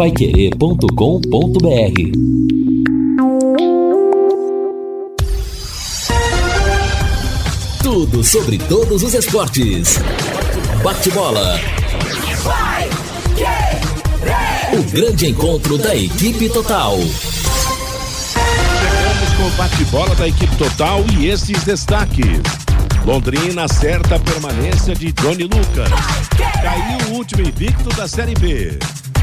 paiquerê.com.br Tudo sobre todos os esportes. Bate-bola. O grande encontro da equipe total. Chegamos com o bate-bola da equipe total e esses destaques. Londrina acerta a permanência de Johnny Lucas. Caiu o último invicto da Série B.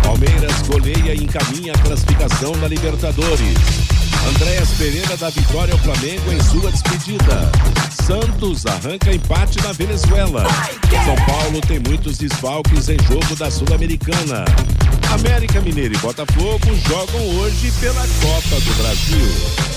Palmeiras goleia e encaminha a classificação da Libertadores. Andréas Pereira dá vitória ao Flamengo em sua despedida. Santos arranca empate na Venezuela. São Paulo tem muitos desfalques em jogo da Sul-Americana. América Mineiro e Botafogo jogam hoje pela Copa do Brasil.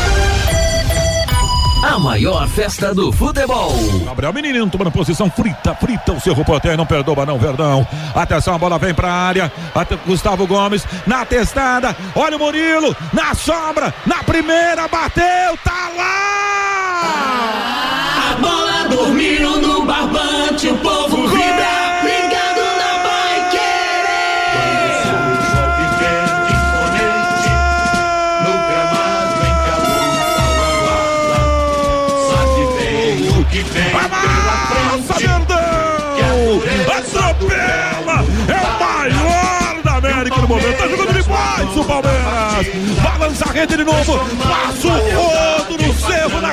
A maior festa do futebol. Gabriel Menino tomando posição frita, frita o Cerro Porteiro, não perdoa não, Verdão. Atenção, a bola vem pra área. Até Gustavo Gomes na testada. Olha o Murilo na sombra, na primeira, bateu, tá lá! A bola dormiu momento. Tá jogando demais o Palmeiras. Balança a rede de novo. Passa o rodo no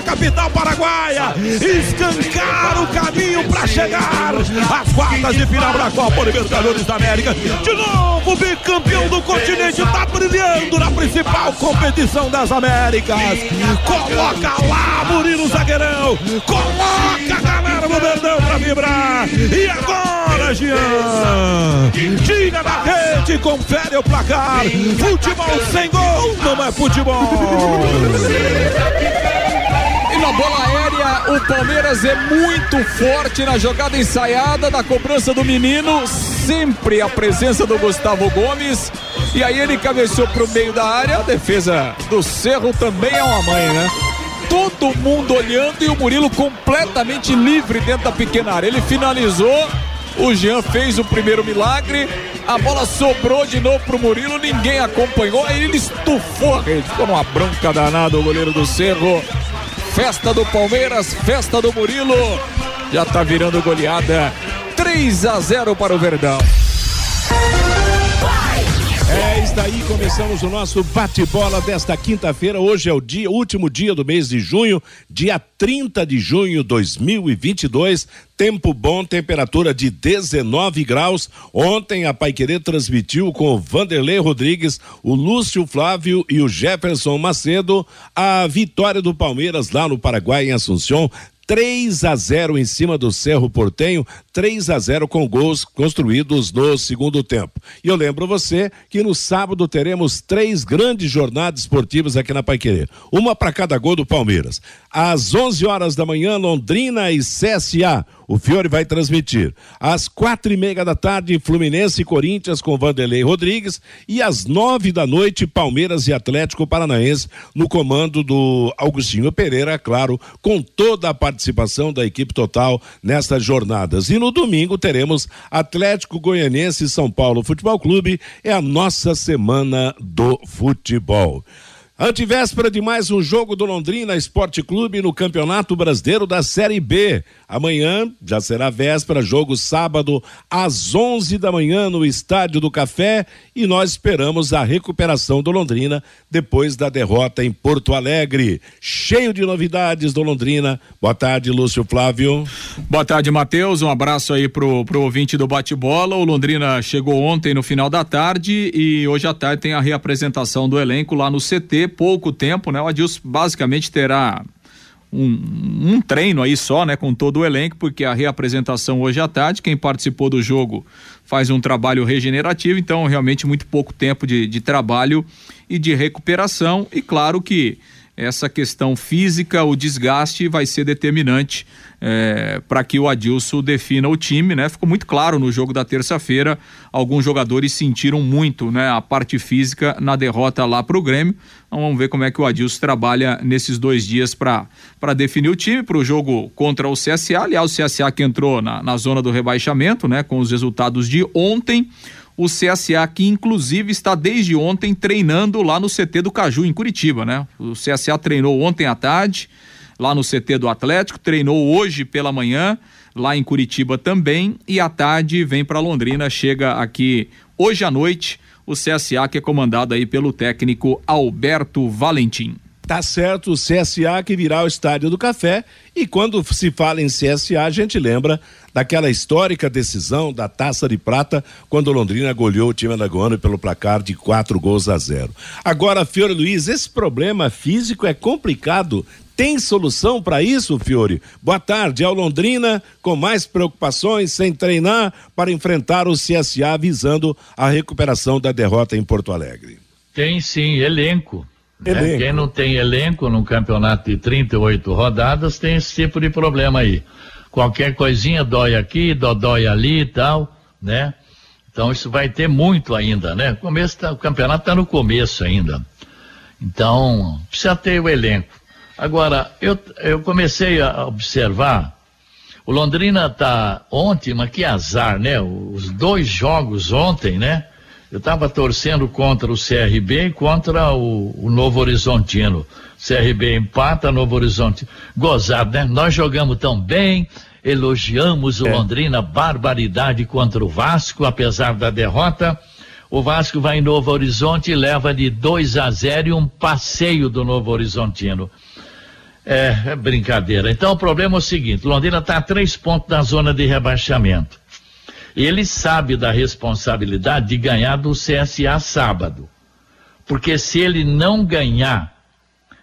capital paraguaia. Escancar o caminho para chegar às quartas de final da Copa Libertadores da América. De novo, bicampeão do continente. Tá brilhando na principal competição das Américas. Coloca lá, Murilo Zagueirão. Coloca a galera do Verdão pra vibrar. E agora, Jean? Tira da rede, confere o placar. Futebol sem gol não é futebol. Na bola aérea, o Palmeiras é muito forte na jogada ensaiada, da cobrança do menino. Sempre a presença do Gustavo Gomes. E aí ele cabeceou pro meio da área. A defesa do Cerro também é uma mãe, né? Todo mundo olhando e o Murilo completamente livre dentro da pequena área. Ele finalizou. O Jean fez o primeiro milagre. A bola sobrou de novo pro Murilo. Ninguém acompanhou. Aí ele estufou a rede. Ficou numa bronca danada o goleiro do Cerro. Festa do Palmeiras, festa do Murilo. Já tá virando goleada. 3 a 0 para o Verdão. Está aí, começamos o nosso bate-bola desta quinta-feira. Hoje é o dia, último dia do mês de junho, dia 30 de junho de 2022. Tempo bom, temperatura de 19 graus. Ontem a Paiquerê transmitiu com o Vanderlei Rodrigues, o Lúcio Flávio e o Jefferson Macedo a vitória do Palmeiras lá no Paraguai, em Assunção. 3 a 0 em cima do Cerro Portenho, 3 a 0 com gols construídos no segundo tempo. E eu lembro você que no sábado teremos três grandes jornadas esportivas aqui na Paiquerê. Uma para cada gol do Palmeiras. Às 11 horas da manhã, Londrina e CSA. O Fiore vai transmitir. Às quatro e meia da tarde, Fluminense e Corinthians com Vanderlei Rodrigues. E às nove da noite, Palmeiras e Atlético Paranaense no comando do Augustinho Pereira, claro, com toda a participação da equipe total nestas jornadas. E no domingo teremos Atlético Goianense e São Paulo Futebol Clube. É a nossa semana do futebol. Antivéspera de mais um jogo do Londrina Esporte Clube no Campeonato Brasileiro da Série B. Amanhã já será véspera, jogo sábado às 11 da manhã no Estádio do Café e nós esperamos a recuperação do Londrina depois da derrota em Porto Alegre. Cheio de novidades do Londrina. Boa tarde, Lúcio Flávio. Boa tarde, Matheus. Um abraço aí pro, pro ouvinte do bate-bola. O Londrina chegou ontem no final da tarde e hoje à tarde tem a reapresentação do elenco lá no CT. Pouco tempo, né? O Adilson basicamente terá um, um, treino aí só, né, com todo o elenco, porque a reapresentação hoje à tarde, quem participou do jogo faz um trabalho regenerativo, então realmente muito pouco tempo de, de trabalho e de recuperação, e claro que essa questão física, o desgaste vai ser determinante é, para que o Adilson defina o time, né? Ficou muito claro no jogo da terça-feira, alguns jogadores sentiram muito, né, a parte física na derrota lá para o Grêmio. Então vamos ver como é que o Adilson trabalha nesses dois dias para definir o time para o jogo contra o CSA. Aliás, o CSA que entrou na, na zona do rebaixamento, né, com os resultados de ontem o CSA, que inclusive está desde ontem treinando lá no CT do Caju, em Curitiba, né? O CSA treinou ontem à tarde, lá no CT do Atlético, treinou hoje pela manhã, lá em Curitiba também, e à tarde vem para Londrina, chega aqui hoje à noite, o CSA, que é comandado aí pelo técnico Alberto Valentim. Tá certo, o CSA que virá o Estádio do Café. E quando se fala em CSA, a gente lembra daquela histórica decisão da Taça de Prata, quando Londrina goleou o time alagoano pelo placar de quatro gols a zero. Agora, Fiore Luiz, esse problema físico é complicado. Tem solução para isso, Fiore? Boa tarde, ao Londrina com mais preocupações, sem treinar, para enfrentar o CSA visando a recuperação da derrota em Porto Alegre. Tem sim, elenco né? Quem não tem elenco num campeonato de 38 rodadas tem esse tipo de problema aí. Qualquer coisinha dói aqui, dó, dói ali e tal, né? Então isso vai ter muito ainda, né? O, começo tá, o campeonato está no começo ainda. Então, precisa ter o elenco. Agora, eu, eu comecei a observar, o Londrina tá ontem, mas que azar, né? Os dois jogos ontem, né? Eu estava torcendo contra o CRB e contra o, o, Novo Horizontino. CRB empata, Novo Horizonte. Gozado, né? Nós jogamos tão bem, elogiamos o é. Londrina, barbaridade contra o Vasco, apesar da derrota. O Vasco vai em Novo Horizonte e leva de 2 a 0 e um passeio do Novo Horizontino. É, é brincadeira. Então o problema é o seguinte: Londrina está a três pontos da zona de rebaixamento ele sabe da responsabilidade de ganhar do CSA sábado. Porque se ele não ganhar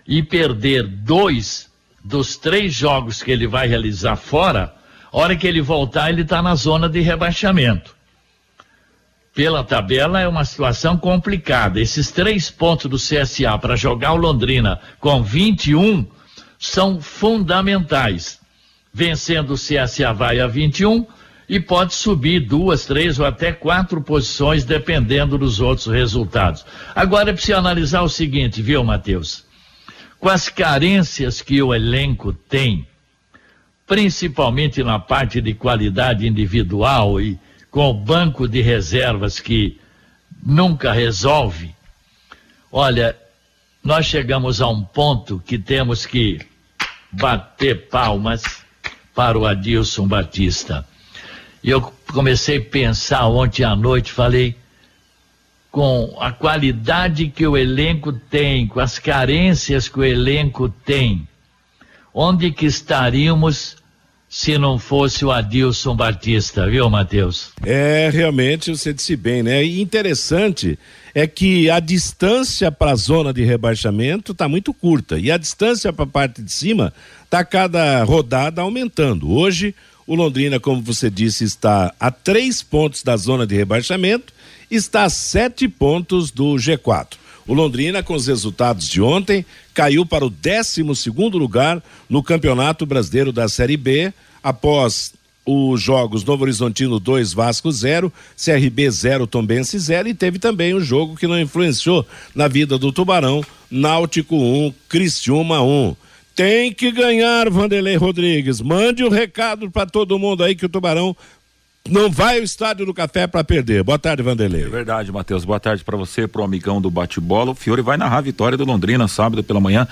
e perder dois dos três jogos que ele vai realizar fora, hora que ele voltar, ele está na zona de rebaixamento. Pela tabela é uma situação complicada. Esses três pontos do CSA para jogar o Londrina com 21 são fundamentais. Vencendo o CSA vai a 21, e pode subir duas, três ou até quatro posições, dependendo dos outros resultados. Agora é preciso analisar o seguinte, viu, Matheus? Com as carências que o elenco tem, principalmente na parte de qualidade individual e com o banco de reservas que nunca resolve, olha, nós chegamos a um ponto que temos que bater palmas para o Adilson Batista. E eu comecei a pensar ontem à noite, falei, com a qualidade que o elenco tem, com as carências que o elenco tem, onde que estaríamos se não fosse o Adilson Batista, viu, Matheus? É, realmente você disse bem, né? E interessante é que a distância para a zona de rebaixamento está muito curta e a distância para a parte de cima está cada rodada aumentando. Hoje o Londrina, como você disse, está a três pontos da zona de rebaixamento, está a sete pontos do G4. O Londrina, com os resultados de ontem, caiu para o 12 segundo lugar no Campeonato Brasileiro da Série B, após os jogos Novo Horizontino 2, Vasco 0, CRB 0, Tombense 0 e teve também um jogo que não influenciou na vida do Tubarão, Náutico 1, um, Cristiúma 1. Um. Tem que ganhar, Vanderlei Rodrigues. Mande o um recado para todo mundo aí que o Tubarão não vai ao estádio do café para perder. Boa tarde, Vanderlei. É verdade, Matheus. Boa tarde para você, pro amigão do bate-bola. O Fiore vai narrar a vitória do Londrina sábado pela manhã,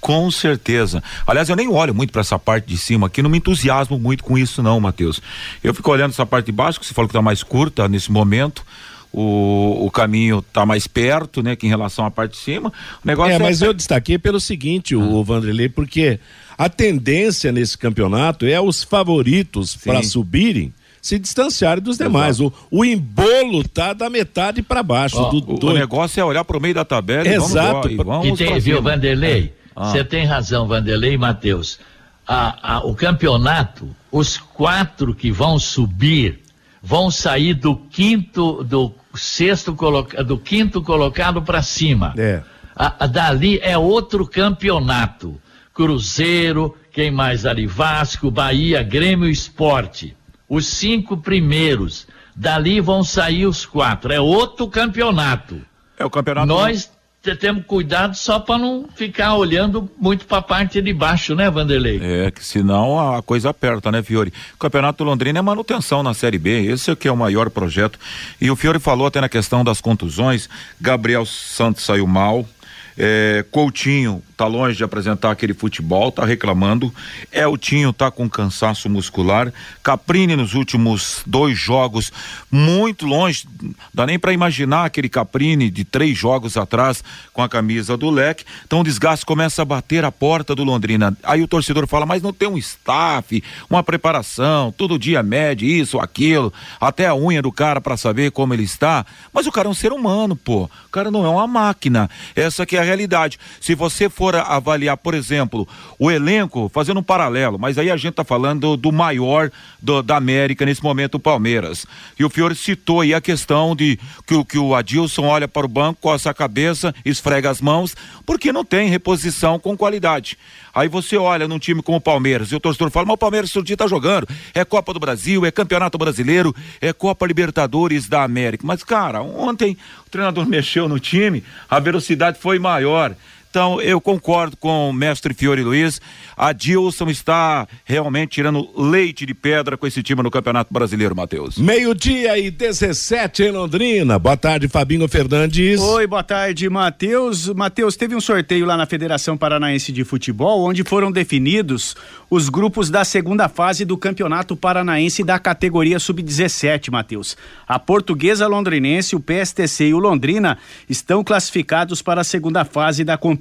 com certeza. Aliás, eu nem olho muito para essa parte de cima aqui, não me entusiasmo muito com isso não, Matheus. Eu fico olhando essa parte de baixo, que você falou que tá mais curta nesse momento o, o caminho está mais perto, né, que em relação à parte de cima. O negócio é, é mas eu destaquei pelo seguinte, ah. o Vanderlei, porque a tendência nesse campeonato é os favoritos para subirem se distanciarem dos demais. O, o embolo tá da metade para baixo. Oh, do, do... O, negócio é olhar para o meio da tabela Exato. e vamos, e vamos e tem, viu, Vanderlei? Você ah. tem razão, Vanderlei e Matheus. A, a, o campeonato, os quatro que vão subir vão sair do quinto, do sexto colocado, do quinto colocado para cima. É. A, a, dali é outro campeonato. Cruzeiro, quem mais ali? Vasco, Bahia, Grêmio Esporte. Os cinco primeiros. Dali vão sair os quatro. É outro campeonato. É o campeonato. Nós temos cuidado só para não ficar olhando muito para a parte de baixo, né, Vanderlei? É, que senão a coisa aperta, né, Fiore? O Campeonato Londrina é manutenção na Série B, esse é que é o maior projeto. E o Fiore falou até na questão das contusões, Gabriel Santos saiu mal, é, Coutinho tá longe de apresentar aquele futebol, tá reclamando. Eltinho tá com cansaço muscular. Caprini nos últimos dois jogos, muito longe, dá nem para imaginar aquele Caprini de três jogos atrás com a camisa do leque. Então o desgaste começa a bater a porta do Londrina. Aí o torcedor fala, mas não tem um staff, uma preparação, todo dia mede isso, aquilo, até a unha do cara para saber como ele está. Mas o cara é um ser humano, pô. O cara não é uma máquina. Essa que é a realidade. Se você for avaliar, por exemplo, o elenco, fazendo um paralelo, mas aí a gente está falando do maior do, da América nesse momento, o Palmeiras. E o Fiore citou aí a questão de que, que o Adilson olha para o banco, coça a cabeça, esfrega as mãos, porque não tem reposição com qualidade. Aí você olha num time como o Palmeiras e o torcedor fala, mas o Palmeiras todo dia tá jogando. É Copa do Brasil, é Campeonato Brasileiro, é Copa Libertadores da América. Mas, cara, ontem o treinador mexeu no time, a velocidade foi maior. Então, eu concordo com o mestre Fiore Luiz. A Dilson está realmente tirando leite de pedra com esse time no Campeonato Brasileiro, Matheus. Meio-dia e 17 em Londrina. Boa tarde, Fabinho Fernandes. Oi, boa tarde, Matheus. Matheus, teve um sorteio lá na Federação Paranaense de Futebol, onde foram definidos os grupos da segunda fase do Campeonato Paranaense da categoria Sub-17, Matheus. A Portuguesa Londrinense, o PSTC e o Londrina estão classificados para a segunda fase da competição.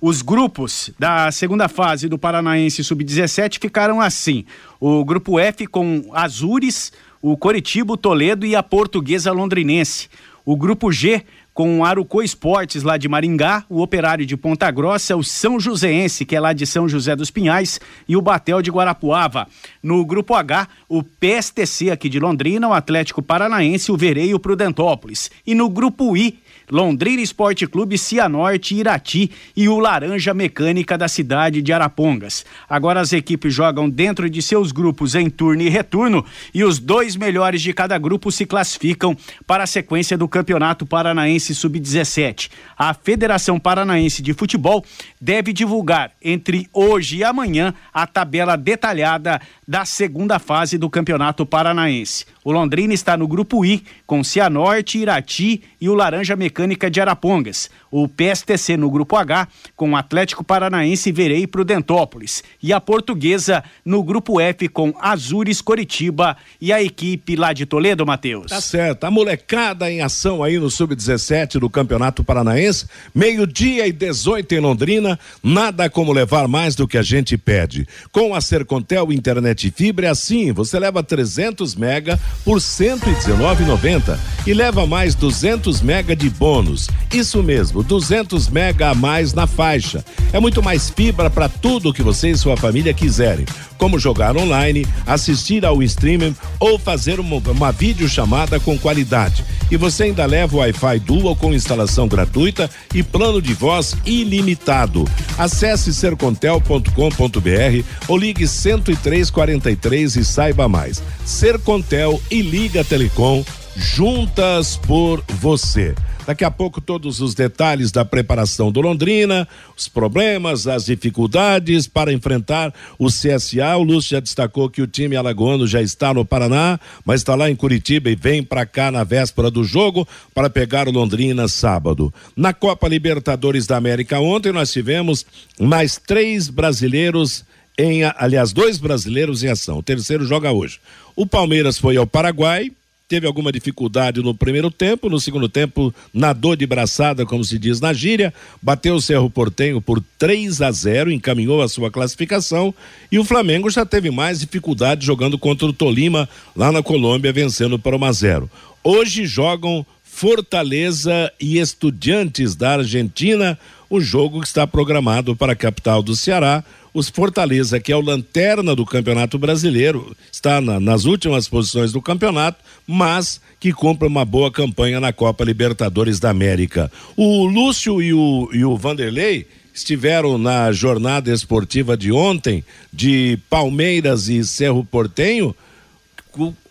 Os grupos da segunda fase do Paranaense Sub-17 ficaram assim: o grupo F com Azures, o Coritiba, o Toledo e a Portuguesa Londrinense. O grupo G com o Arucô Esportes lá de Maringá, o Operário de Ponta Grossa, o São Joséense, que é lá de São José dos Pinhais, e o Batel de Guarapuava. No grupo H, o PSTC aqui de Londrina, o Atlético Paranaense, o Vereio Prudentópolis. E no grupo I, Londrina Esporte Clube, Cianorte, Irati e o Laranja Mecânica da cidade de Arapongas. Agora as equipes jogam dentro de seus grupos em turno e retorno e os dois melhores de cada grupo se classificam para a sequência do Campeonato Paranaense Sub-17. A Federação Paranaense de Futebol deve divulgar entre hoje e amanhã a tabela detalhada da segunda fase do Campeonato Paranaense. O Londrina está no grupo I, com Cianorte, Irati e o Laranja Mecânica de Arapongas. O PSTC no grupo H, com Atlético Paranaense, Verei e Prudentópolis. E a Portuguesa no grupo F, com Azures, Coritiba e a equipe lá de Toledo, Matheus. Tá certo. A molecada em ação aí no Sub-17 do Campeonato Paranaense. Meio-dia e 18 em Londrina. Nada como levar mais do que a gente pede. Com a Sercontel Internet Fibra é assim: você leva 300 mega por 119,90 e leva mais 200 mega de bônus. Isso mesmo, 200 mega a mais na faixa. É muito mais fibra para tudo que você e sua família quiserem, como jogar online, assistir ao streaming ou fazer uma, uma videochamada com qualidade. E você ainda leva o Wi-Fi Dual com instalação gratuita e plano de voz ilimitado. Acesse sercontel.com.br ou ligue 10343 e saiba mais. Sercontel e Liga Telecom juntas por você. Daqui a pouco todos os detalhes da preparação do Londrina, os problemas, as dificuldades para enfrentar o CSA. O Lúcio já destacou que o time alagoano já está no Paraná, mas está lá em Curitiba e vem para cá na véspera do jogo para pegar o Londrina sábado. Na Copa Libertadores da América ontem nós tivemos mais três brasileiros em, aliás, dois brasileiros em ação. O terceiro joga hoje. O Palmeiras foi ao Paraguai, teve alguma dificuldade no primeiro tempo, no segundo tempo nadou de braçada, como se diz na gíria, bateu o Cerro Portenho por 3 a 0, encaminhou a sua classificação e o Flamengo já teve mais dificuldade jogando contra o Tolima lá na Colômbia, vencendo por 1 a 0. Hoje jogam Fortaleza e Estudiantes da Argentina, o jogo que está programado para a capital do Ceará, os Fortaleza, que é o lanterna do Campeonato Brasileiro, está na, nas últimas posições do campeonato, mas que cumpre uma boa campanha na Copa Libertadores da América. O Lúcio e o, e o Vanderlei estiveram na jornada esportiva de ontem de Palmeiras e Cerro Portenho.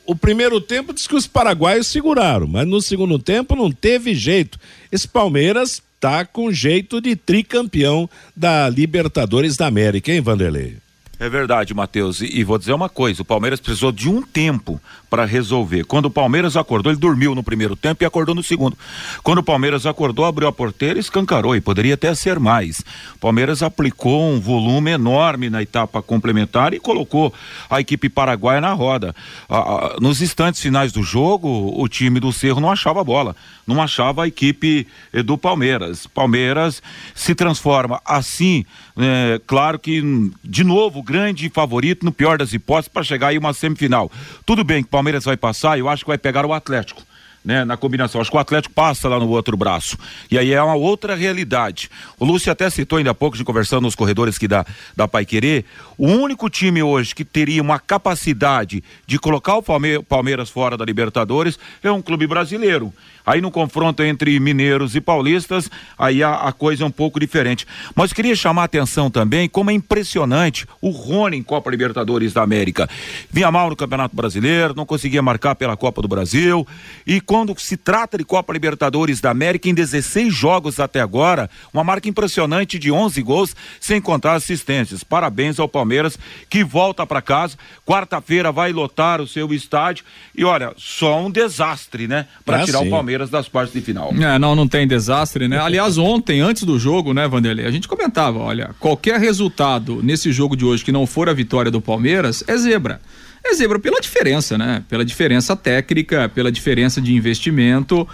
O, primeiro tempo diz que os paraguaios seguraram, mas no segundo tempo não teve jeito. Esse Palmeiras tá com jeito de tricampeão da Libertadores da América, hein, Vanderlei? É verdade, Matheus. E, e, vou dizer uma coisa: o Palmeiras precisou de um tempo para resolver. Quando o Palmeiras acordou, ele dormiu no primeiro tempo e acordou no segundo. Quando o Palmeiras acordou, abriu a porteira e escancarou, e poderia até ser mais. O Palmeiras aplicou um volume enorme na etapa complementar e colocou a equipe paraguaia na roda. Ah, nos instantes finais do jogo, o time do Cerro não achava a bola, não achava a equipe eh, do Palmeiras. Palmeiras se transforma assim, eh, claro que, de novo, grande favorito, no pior das hipóteses, para chegar aí uma semifinal. Tudo bem que Palmeiras vai passar, eu acho que vai pegar o Atlético né, na combinação. Acho que o Atlético passa lá no outro braço. E aí é uma outra realidade. O Lúcio até citou ainda há pouco, de conversando nos corredores que dá, da Pai Querer, o único time hoje que teria uma capacidade de colocar o Palmeiras fora da Libertadores é um clube brasileiro. Aí no confronto entre mineiros e paulistas, aí a, a coisa é um pouco diferente. Mas queria chamar a atenção também como é impressionante o Rony em Copa Libertadores da América. Vinha mal no Campeonato Brasileiro, não conseguia marcar pela Copa do Brasil e quando se trata de Copa Libertadores da América, em 16 jogos até agora, uma marca impressionante de 11 gols, sem contar assistências. Parabéns ao Palmeiras, que volta para casa. Quarta-feira vai lotar o seu estádio. E olha, só um desastre, né? Para ah, tirar sim. o Palmeiras das partes de final. É, não, não tem desastre, né? Aliás, ontem, antes do jogo, né, Vanderlei, a gente comentava: olha, qualquer resultado nesse jogo de hoje que não for a vitória do Palmeiras é zebra. É zebra pela diferença, né? Pela diferença técnica, pela diferença de investimento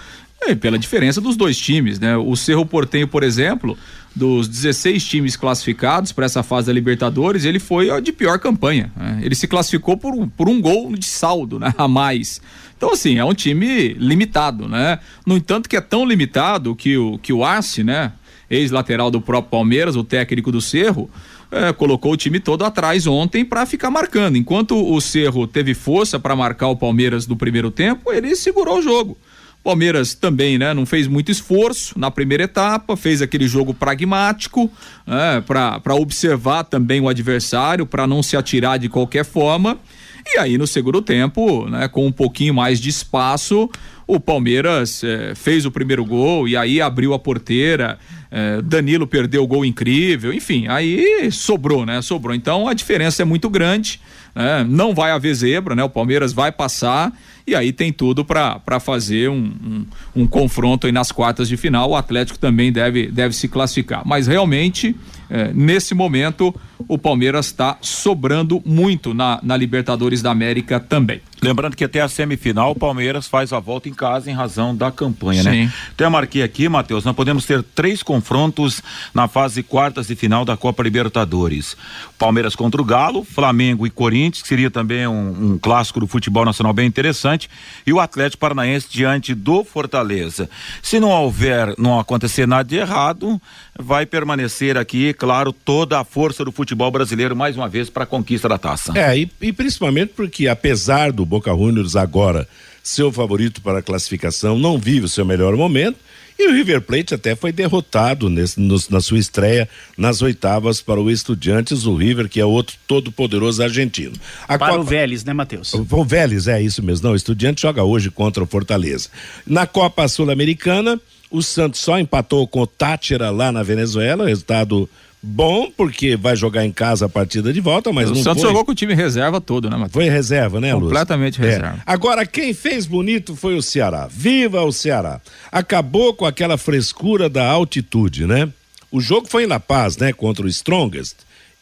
e pela diferença dos dois times, né? O Cerro Portenho, por exemplo, dos 16 times classificados para essa fase da Libertadores, ele foi de pior campanha. Né? Ele se classificou por, por um gol de saldo né? a mais. Então, assim, é um time limitado, né? No entanto, que é tão limitado que o, que o Arce, né? Ex-lateral do próprio Palmeiras, o técnico do Cerro, é, colocou o time todo atrás ontem para ficar marcando. Enquanto o Cerro teve força para marcar o Palmeiras no primeiro tempo, ele segurou o jogo. Palmeiras também, né, não fez muito esforço na primeira etapa, fez aquele jogo pragmático, né, para observar também o adversário, para não se atirar de qualquer forma. E aí no segundo tempo, né, com um pouquinho mais de espaço, o Palmeiras eh, fez o primeiro gol e aí abriu a porteira. Eh, Danilo perdeu o gol incrível, enfim, aí sobrou, né? Sobrou. Então a diferença é muito grande. Né? Não vai haver zebra, né? O Palmeiras vai passar e aí tem tudo para fazer um, um, um, confronto aí nas quartas de final. O Atlético também deve, deve se classificar. Mas realmente, eh, nesse momento, o Palmeiras está sobrando muito na, na Libertadores da América também. Lembrando que até a semifinal o Palmeiras faz a volta em casa em razão da campanha, né? Sim. né? Eu marquei aqui, Matheus, nós podemos ter três confrontos na fase quartas de final da Copa Libertadores. Palmeiras contra o Galo, Flamengo e Corinthians, que seria também um, um clássico do futebol nacional bem interessante, e o Atlético Paranaense diante do Fortaleza. Se não houver, não acontecer nada de errado, vai permanecer aqui, claro, toda a força do futebol brasileiro mais uma vez para a conquista da taça. É, e, e principalmente porque apesar do Boca Juniors agora seu favorito para a classificação, não vive o seu melhor momento. E o River Plate até foi derrotado nesse, no, na sua estreia nas oitavas para o Estudiantes, o River, que é outro todo poderoso argentino. A para Copa... o Vélez, né, Matheus? O Vélez, é isso mesmo. Não, o Estudiante joga hoje contra o Fortaleza. Na Copa Sul-Americana, o Santos só empatou com o Tátira lá na Venezuela, resultado bom, porque vai jogar em casa a partida de volta, mas o não Santos foi. jogou com o time reserva todo, né, Matheus? Foi reserva, né, Lúcio? Completamente é. reserva. Agora, quem fez bonito foi o Ceará. Viva o Ceará! Acabou com aquela frescura da altitude, né? O jogo foi em La Paz, né, contra o Strongest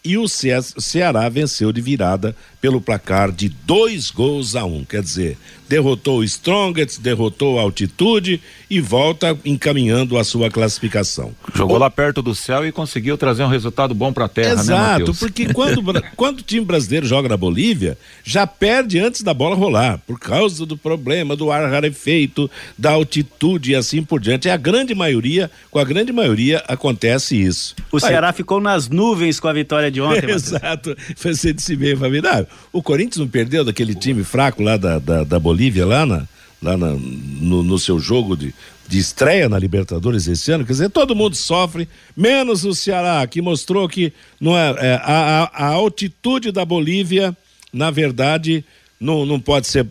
e o Ceará venceu de virada pelo placar de dois gols a um. Quer dizer, derrotou o Strongest, derrotou a altitude e volta encaminhando a sua classificação. Jogou o... lá perto do céu e conseguiu trazer um resultado bom para a terra, Exato, né, Exato, porque quando, quando o time brasileiro joga na Bolívia, já perde antes da bola rolar, por causa do problema do ar rarefeito, da altitude e assim por diante. É a grande maioria, com a grande maioria acontece isso. O Aí, Ceará ficou nas nuvens com a vitória de ontem. Exato. Você disse bem, Família. O Corinthians não perdeu daquele time fraco lá da, da, da Bolívia, lá, na, lá na, no, no seu jogo de, de estreia na Libertadores esse ano, quer dizer, todo mundo sofre, menos o Ceará, que mostrou que não é, é a, a, a, altitude da Bolívia, na verdade, não, não pode ser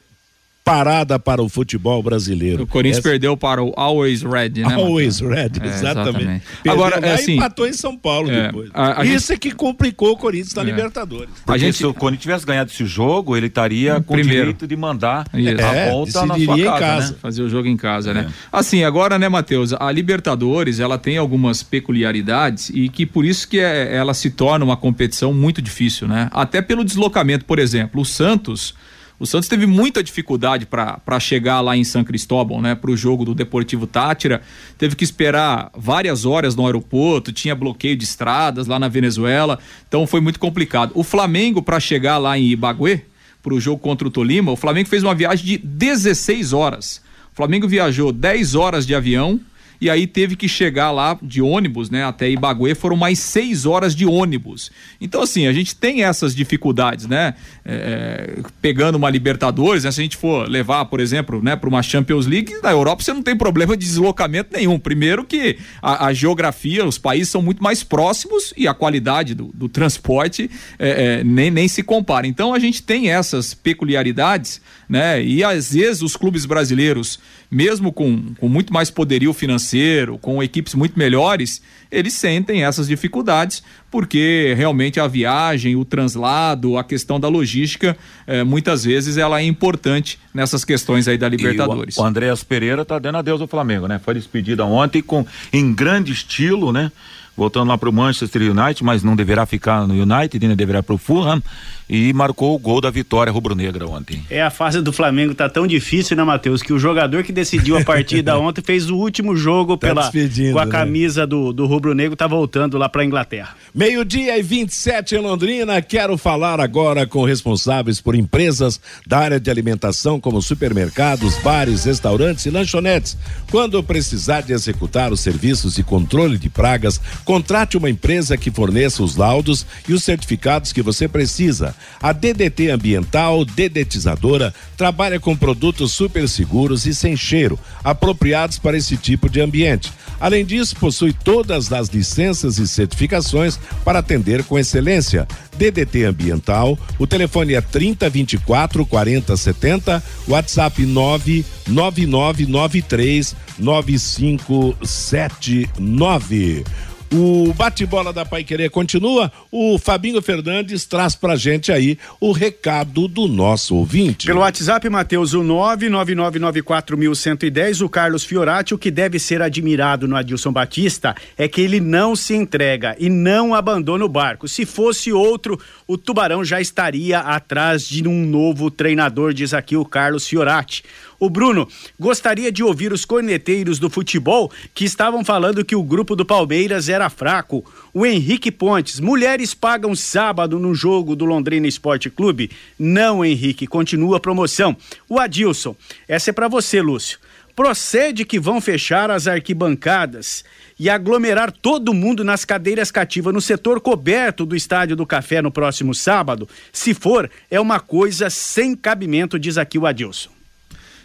parada para o futebol brasileiro. O Corinthians Essa... perdeu para o Always Red, né? Always Red, é, exatamente. Agora, é assim, empatou em São Paulo é, depois. A, a Isso gente... é que complicou o Corinthians na é. Libertadores. Porque a gente... se o Corinthians tivesse ganhado esse jogo, ele estaria com o direito de mandar Isso. a é, volta na sua casa, casa. Né? Fazer o jogo em casa, né? Assim, agora, né, Matheus, a Libertadores, ela tem algumas peculiaridades e que por isso que é, ela se torna uma competição muito difícil, né? Até pelo deslocamento, por exemplo, o Santos o Santos teve muita dificuldade para chegar lá em São Cristóbal, né, para o jogo do Deportivo Tátira. Teve que esperar várias horas no aeroporto, tinha bloqueio de estradas lá na Venezuela, então foi muito complicado. O Flamengo, para chegar lá em Ibagué, para o jogo contra o Tolima, o Flamengo fez uma viagem de 16 horas. O Flamengo viajou 10 horas de avião, e aí teve que chegar lá de ônibus, né, até Ibagué, foram mais seis horas de ônibus. Então, assim, a gente tem essas dificuldades, né? É, é, pegando uma Libertadores, né, se a gente for levar, por exemplo, né, para uma Champions League, na Europa você não tem problema de deslocamento nenhum. Primeiro que a, a geografia, os países são muito mais próximos e a qualidade do, do transporte é, é, nem, nem se compara. Então, a gente tem essas peculiaridades, né? E às vezes os clubes brasileiros mesmo com, com muito mais poderio financeiro, com equipes muito melhores, eles sentem essas dificuldades, porque realmente a viagem, o translado, a questão da logística, eh, muitas vezes ela é importante nessas questões aí da Libertadores. E o, o Andréas Pereira tá dando adeus ao Flamengo, né? Foi despedida ontem com em grande estilo, né? Voltando lá para o Manchester United, mas não deverá ficar no United, né? deverá para o Fulham e marcou o gol da vitória rubro-negra ontem. É a fase do Flamengo tá tão difícil, né, Matheus, que o jogador que decidiu a partida ontem fez o último jogo tá pela com a né? camisa né? do, do rubro-negro, tá voltando lá para Inglaterra. Meio-dia e 27 em Londrina. Quero falar agora com responsáveis por empresas da área de alimentação, como supermercados, bares, restaurantes e lanchonetes. Quando precisar de executar os serviços de controle de pragas, Contrate uma empresa que forneça os laudos e os certificados que você precisa. A DDT Ambiental Dedetizadora trabalha com produtos super seguros e sem cheiro, apropriados para esse tipo de ambiente. Além disso, possui todas as licenças e certificações para atender com excelência. DDT Ambiental, o telefone é 30 24 40 70, WhatsApp 99993 9579. O bate-bola da Pai Querer continua. O Fabinho Fernandes traz pra gente aí o recado do nosso ouvinte. Pelo WhatsApp, Matheus, o 99994110, o Carlos Fiorati, o que deve ser admirado no Adilson Batista é que ele não se entrega e não abandona o barco. Se fosse outro, o Tubarão já estaria atrás de um novo treinador, diz aqui o Carlos Fiorati. O Bruno gostaria de ouvir os corneteiros do futebol que estavam falando que o grupo do Palmeiras era fraco. O Henrique Pontes, mulheres pagam sábado no jogo do Londrina Esporte Clube? Não, Henrique, continua a promoção. O Adilson, essa é para você, Lúcio. Procede que vão fechar as arquibancadas e aglomerar todo mundo nas cadeiras cativas no setor coberto do Estádio do Café no próximo sábado? Se for, é uma coisa sem cabimento, diz aqui o Adilson.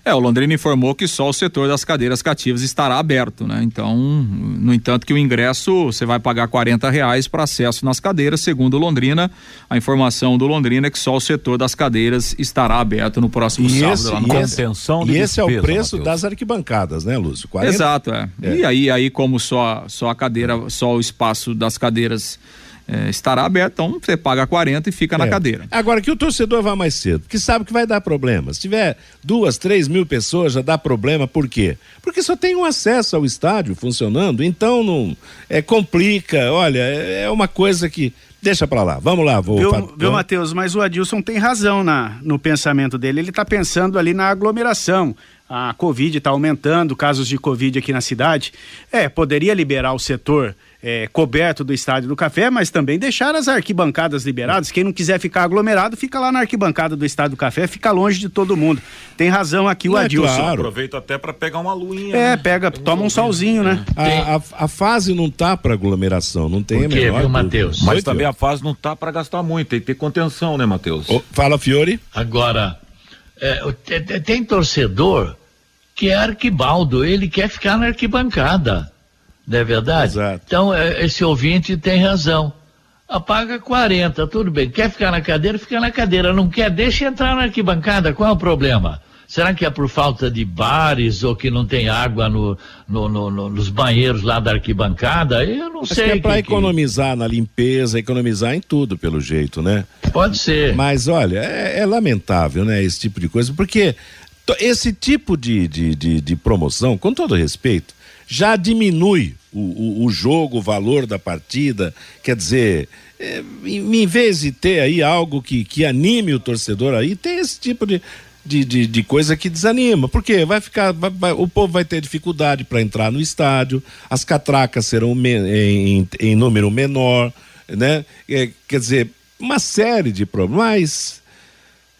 É, o Londrina informou que só o setor das cadeiras cativas estará aberto, né? Então, no entanto, que o ingresso você vai pagar 40 reais para acesso nas cadeiras, segundo o Londrina. A informação do Londrina é que só o setor das cadeiras estará aberto no próximo e sábado. Esse, lá no e esse, e esse é o preço Mateus. das arquibancadas, né, Lúcio? 40? Exato, é. é. E aí, aí como só, só a cadeira, só o espaço das cadeiras é, estará aberto, então você paga 40 e fica é. na cadeira. Agora que o torcedor vá mais cedo, porque sabe que vai dar problema. Se tiver duas, três mil pessoas, já dá problema, por quê? Porque só tem um acesso ao estádio funcionando, então não é complica. Olha, é, é uma coisa que deixa para lá. Vamos lá, vou. Viu, viu Matheus? Mas o Adilson tem razão na, no pensamento dele. Ele está pensando ali na aglomeração. A Covid está aumentando, casos de Covid aqui na cidade. É, poderia liberar o setor é, coberto do Estádio do Café, mas também deixar as arquibancadas liberadas. Quem não quiser ficar aglomerado, fica lá na arquibancada do Estádio do Café, fica longe de todo mundo. Tem razão aqui o É, Adilson. claro. Aproveita até para pegar uma luinha. É, né? pega, toma um solzinho, né? A, a, a fase não tá para aglomeração, não tem Por a quê, menor viu. Matheus? Mas Oi, também a fase não tá para gastar muito, tem que ter contenção, né, Matheus? fala, Fiore. Agora, é, o- te- te- tem torcedor que é arquibaldo, ele quer ficar na arquibancada. Não é verdade? Então, é, esse ouvinte tem razão. Apaga 40, tudo bem. Quer ficar na cadeira, fica na cadeira. Não quer, deixa entrar na arquibancada. Qual é o problema? Será que é por falta de bares ou que não tem água no, no- no- no- nos banheiros lá da arquibancada? Eu não Acho sei. que é para que- economizar na limpeza, economizar em tudo, pelo jeito, né? Pode ser. Mas olha, é, é lamentável, né? Esse tipo de coisa, porque esse tipo de, de, de, de promoção, com todo respeito, já diminui o, o, o jogo, o valor da partida. Quer dizer, é, em, em vez de ter aí algo que, que anime o torcedor aí, tem esse tipo de. De, de, de coisa que desanima, porque vai ficar, vai- vai- o povo vai ter dificuldade para entrar no estádio, as catracas serão me- em, em número menor, né? É, quer dizer, uma série de problemas.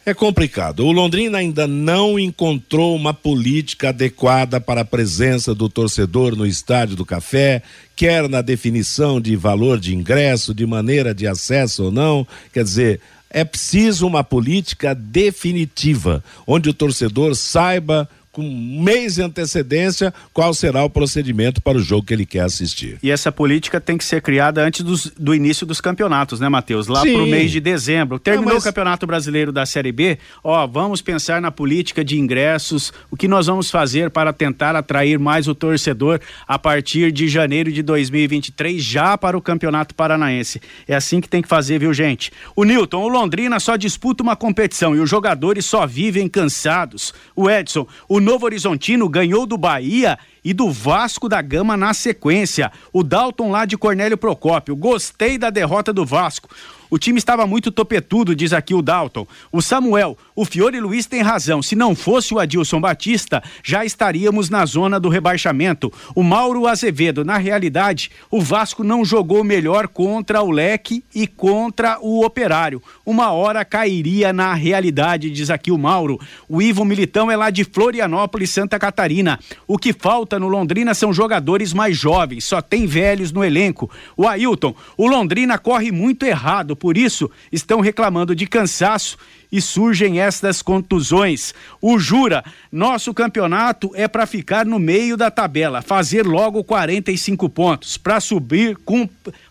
É complicado. O Londrina ainda não encontrou uma política adequada para a presença do torcedor no estádio do Café, quer na definição de valor de ingresso, de maneira de acesso ou não. Quer dizer, é preciso uma política definitiva, onde o torcedor saiba com um mês de antecedência qual será o procedimento para o jogo que ele quer assistir. E essa política tem que ser criada antes dos- do início dos campeonatos, né, Matheus? Lá Sim. pro mês de dezembro. Terminou Não, mas- o Campeonato Brasileiro da Série B, ó, vamos pensar na política de ingressos, o que nós vamos fazer para tentar atrair mais o torcedor a partir de janeiro de 2023, já para o Campeonato Paranaense. É assim que tem que fazer, viu, gente? O Newton, o Londrina só disputa uma competição e os jogadores só vivem cansados. O Edson, o Novo Horizontino ganhou do Bahia e do Vasco da Gama na sequência. O Dalton lá de Cornélio Procópio. Gostei da derrota do Vasco. O time estava muito topetudo, diz aqui o Dalton. O Samuel, o Fiore Luiz tem razão. Se não fosse o Adilson Batista, já estaríamos na zona do rebaixamento. O Mauro Azevedo, na realidade, o Vasco não jogou melhor contra o Leque e contra o Operário. Uma hora cairia na realidade, diz aqui o Mauro. O Ivo Militão é lá de Florianópolis, Santa Catarina. O que falta no Londrina são jogadores mais jovens, só tem velhos no elenco. O Ailton, o Londrina corre muito errado, por isso estão reclamando de cansaço e surgem estas contusões. O Jura, nosso campeonato é para ficar no meio da tabela, fazer logo 45 pontos. Para subir,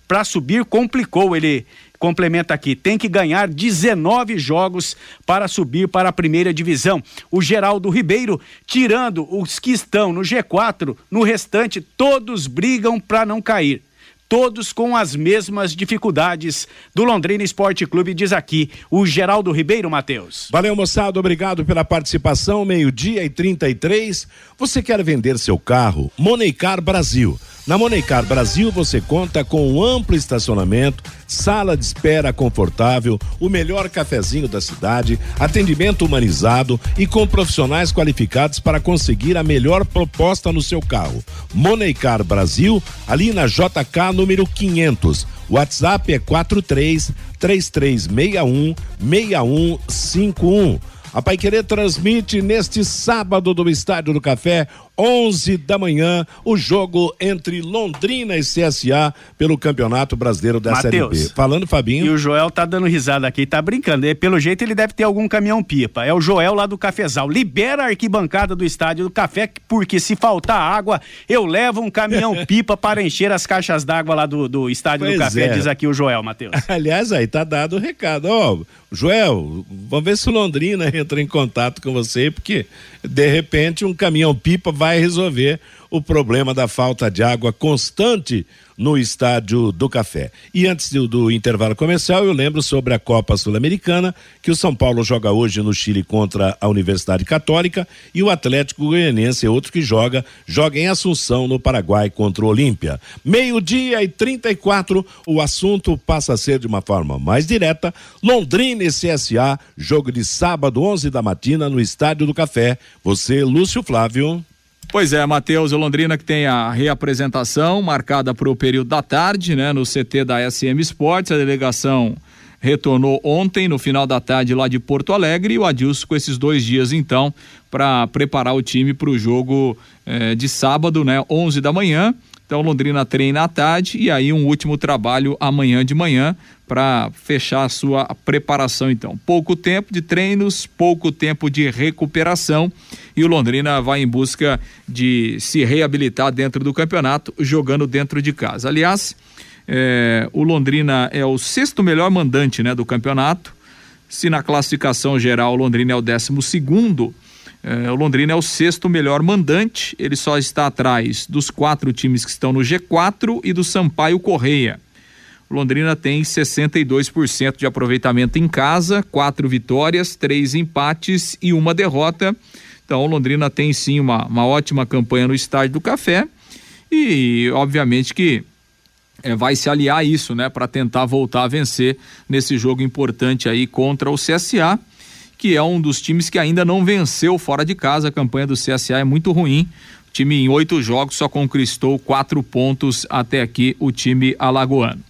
para subir complicou ele complementa aqui, tem que ganhar 19 jogos para subir para a primeira divisão. O Geraldo Ribeiro, tirando os que estão no G4, no restante todos brigam para não cair. Todos com as mesmas dificuldades do Londrina Esporte Clube, diz aqui o Geraldo Ribeiro, Matheus. Valeu, moçada. Obrigado pela participação. Meio-dia e 33. Você quer vender seu carro? Moneycar Brasil. Na Moneycar Brasil você conta com um amplo estacionamento, sala de espera confortável, o melhor cafezinho da cidade, atendimento humanizado e com profissionais qualificados para conseguir a melhor proposta no seu carro. Moneycar Brasil, ali na JK número 500. WhatsApp é 43 3361 6151. A Pai Querer transmite neste sábado do Estádio do Café, 11 da manhã, o jogo entre Londrina e CSA pelo Campeonato Brasileiro da Série B. Falando, Fabinho. E o Joel tá dando risada aqui, tá brincando. E, pelo jeito ele deve ter algum caminhão pipa. É o Joel lá do Cafezal. Libera a arquibancada do estádio do café, porque se faltar água, eu levo um caminhão pipa para encher as caixas d'água lá do, do estádio do Pois café, é. diz aqui o Joel, Matheus. Aliás, aí tá dado o recado. Ó, Joel, vamos ver se Londrina entra em contato com você, porque de repente um caminhão-pipa vai resolver o problema da falta de água constante no estádio do Café. E antes do, do intervalo comercial, eu lembro sobre a Copa Sul-Americana, que o São Paulo joga hoje no Chile contra a Universidade Católica e o Atlético Goianiense é outro que joga, joga em Assunção, no Paraguai, contra o Olímpia. Meio-dia e 34, o assunto passa a ser de uma forma mais direta. Londrina e CSA, jogo de sábado, 11 da matina, no Estádio do Café. Você, Lúcio Flávio. Pois é, Matheus, Londrina que tem a reapresentação marcada para o período da tarde, né, no CT da SM Sports, a delegação retornou ontem, no final da tarde, lá de Porto Alegre, e o Adilson com esses dois dias, então, para preparar o time para o jogo eh, de sábado, né, 11 da manhã. Então, Londrina treina à tarde e aí um último trabalho amanhã de manhã para fechar a sua preparação. Então, pouco tempo de treinos, pouco tempo de recuperação e o Londrina vai em busca de se reabilitar dentro do campeonato, jogando dentro de casa. Aliás, é, o Londrina é o sexto melhor mandante né, do campeonato. Se na classificação geral o Londrina é o décimo segundo, é, o Londrina é o sexto melhor mandante. Ele só está atrás dos quatro times que estão no G4 e do Sampaio Correia. O Londrina tem 62% de aproveitamento em casa, quatro vitórias, três empates e uma derrota. Então, o Londrina tem sim uma, uma ótima campanha no Estádio do Café e, obviamente, que é, vai se aliar a isso, né, para tentar voltar a vencer nesse jogo importante aí contra o CSA, que é um dos times que ainda não venceu fora de casa. A campanha do CSA é muito ruim. O time em oito jogos só conquistou quatro pontos até aqui, o time alagoano.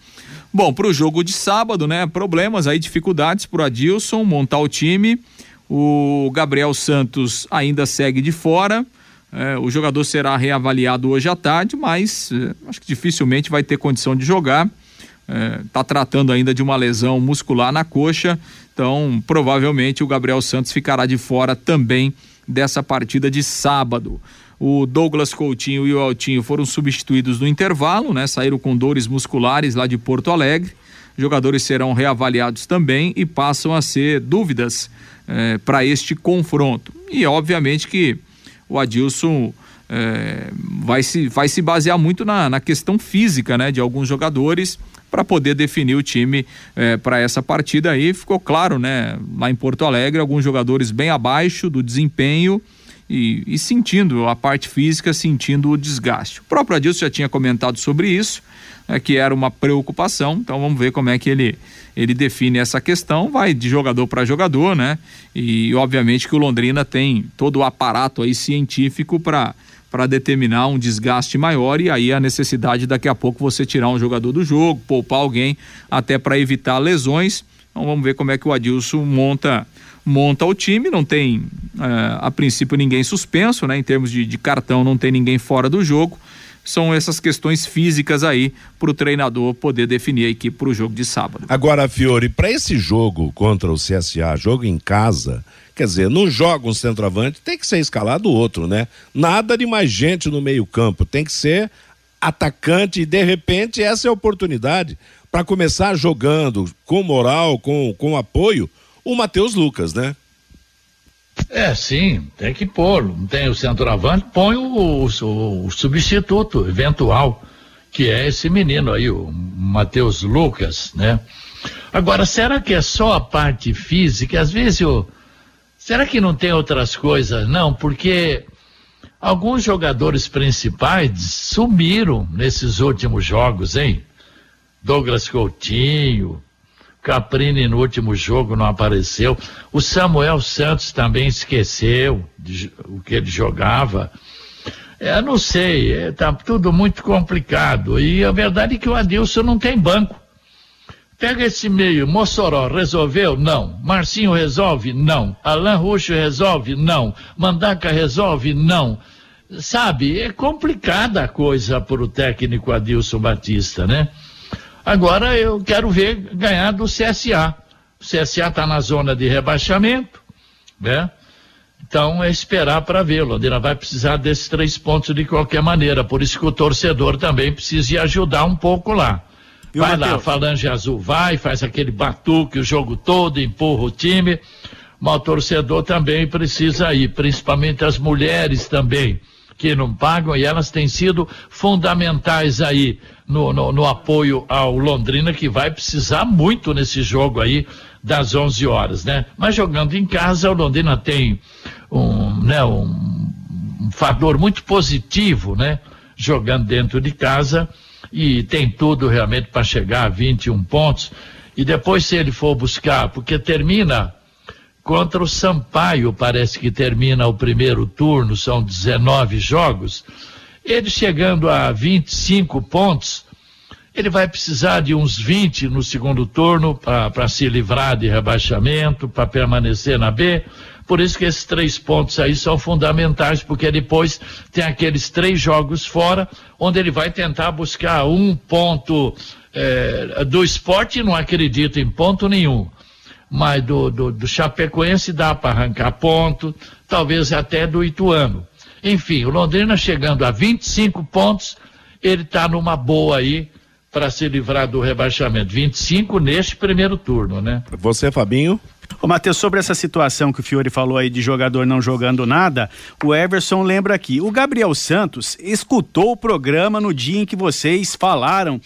Bom, para o jogo de sábado, né? Problemas aí, dificuldades para o Adilson montar o time. O Gabriel Santos ainda segue de fora. É, o jogador será reavaliado hoje à tarde, mas é, acho que dificilmente vai ter condição de jogar. Está é, tratando ainda de uma lesão muscular na coxa, então provavelmente o Gabriel Santos ficará de fora também dessa partida de sábado. O Douglas Coutinho e o Altinho foram substituídos no intervalo, né? Saíram com dores musculares lá de Porto Alegre. Jogadores serão reavaliados também e passam a ser dúvidas eh, para este confronto. E obviamente que o Adilson é, vai, se, vai se basear muito na, na questão física né, de alguns jogadores para poder definir o time é, para essa partida aí. Ficou claro, né, lá em Porto Alegre, alguns jogadores bem abaixo do desempenho e, e sentindo a parte física, sentindo o desgaste. O próprio Adilson já tinha comentado sobre isso, né, que era uma preocupação, então vamos ver como é que ele ele define essa questão, vai de jogador para jogador, né? E obviamente que o Londrina tem todo o aparato aí científico para para determinar um desgaste maior e aí a necessidade daqui a pouco você tirar um jogador do jogo, poupar alguém até para evitar lesões. Então vamos ver como é que o Adilson monta monta o time, não tem uh, a princípio ninguém suspenso, né? Em termos de, de cartão não tem ninguém fora do jogo são essas questões físicas aí para o treinador poder definir a equipe para o jogo de sábado. Agora, Fiore, para esse jogo contra o CSA, jogo em casa, quer dizer, não joga um centroavante, tem que ser escalado outro, né? Nada de mais gente no meio-campo, tem que ser atacante e de repente essa é a oportunidade para começar jogando com moral, com, com apoio, o Matheus Lucas, né? É, sim, tem que pôr. Não tem o centroavante, põe o, o, o, substituto eventual, que é esse menino aí, o Matheus Lucas, né? Agora, será que é só a parte física? Às vezes eu. Será que não tem outras coisas? Não, porque alguns jogadores principais sumiram nesses últimos jogos, hein? Douglas Coutinho, Caprini no último jogo não apareceu. O Samuel Santos também esqueceu de, o que ele jogava. É, não sei, é, tá tudo muito complicado. E a verdade é que o Adilson não tem banco. Pega esse meio, Mossoró resolveu? Não. Marcinho resolve? Não. Alain Ruxo resolve? Não. Mandaca resolve? Não. Sabe, é complicada a coisa para o técnico Adilson Batista, né? Agora eu quero ver ganhar do CSA. O CSA está na zona de rebaixamento, né? Então é esperar para ver. Londrina vai precisar desses três pontos de qualquer maneira. Por isso que o torcedor também precisa ajudar um pouco lá. Vai lá, Falange Azul vai, faz aquele batuque o jogo todo, empurra o time. Mas o torcedor também precisa ir, principalmente as mulheres também que não pagam e elas têm sido fundamentais aí no, no, no, apoio ao Londrina, que vai precisar muito nesse jogo aí das 11 horas, né? Mas jogando em casa, o Londrina tem um, né, um, um fator muito positivo, né? Jogando dentro de casa e tem tudo realmente para chegar a 21 pontos. E depois, se ele for buscar, porque termina contra o Sampaio, parece que termina o primeiro turno, são 19 jogos. Ele chegando a 25 pontos, ele vai precisar de uns 20 no segundo turno para se livrar de rebaixamento, para permanecer na B. Por isso que esses três pontos aí são fundamentais, porque depois tem aqueles três jogos fora, onde ele vai tentar buscar um ponto é, do esporte, não acredito em ponto nenhum. Mas do, do, do Chapecoense dá para arrancar ponto, talvez até do Ituano. Enfim, o Londrina chegando a 25 pontos, ele está numa boa aí para se livrar do rebaixamento. 25 neste primeiro turno, né? Você, Fabinho? Ô, Matheus, sobre essa situação que o Fiore falou aí de jogador não jogando nada, o Everson lembra aqui. O Gabriel Santos escutou o programa no dia em que vocês falaram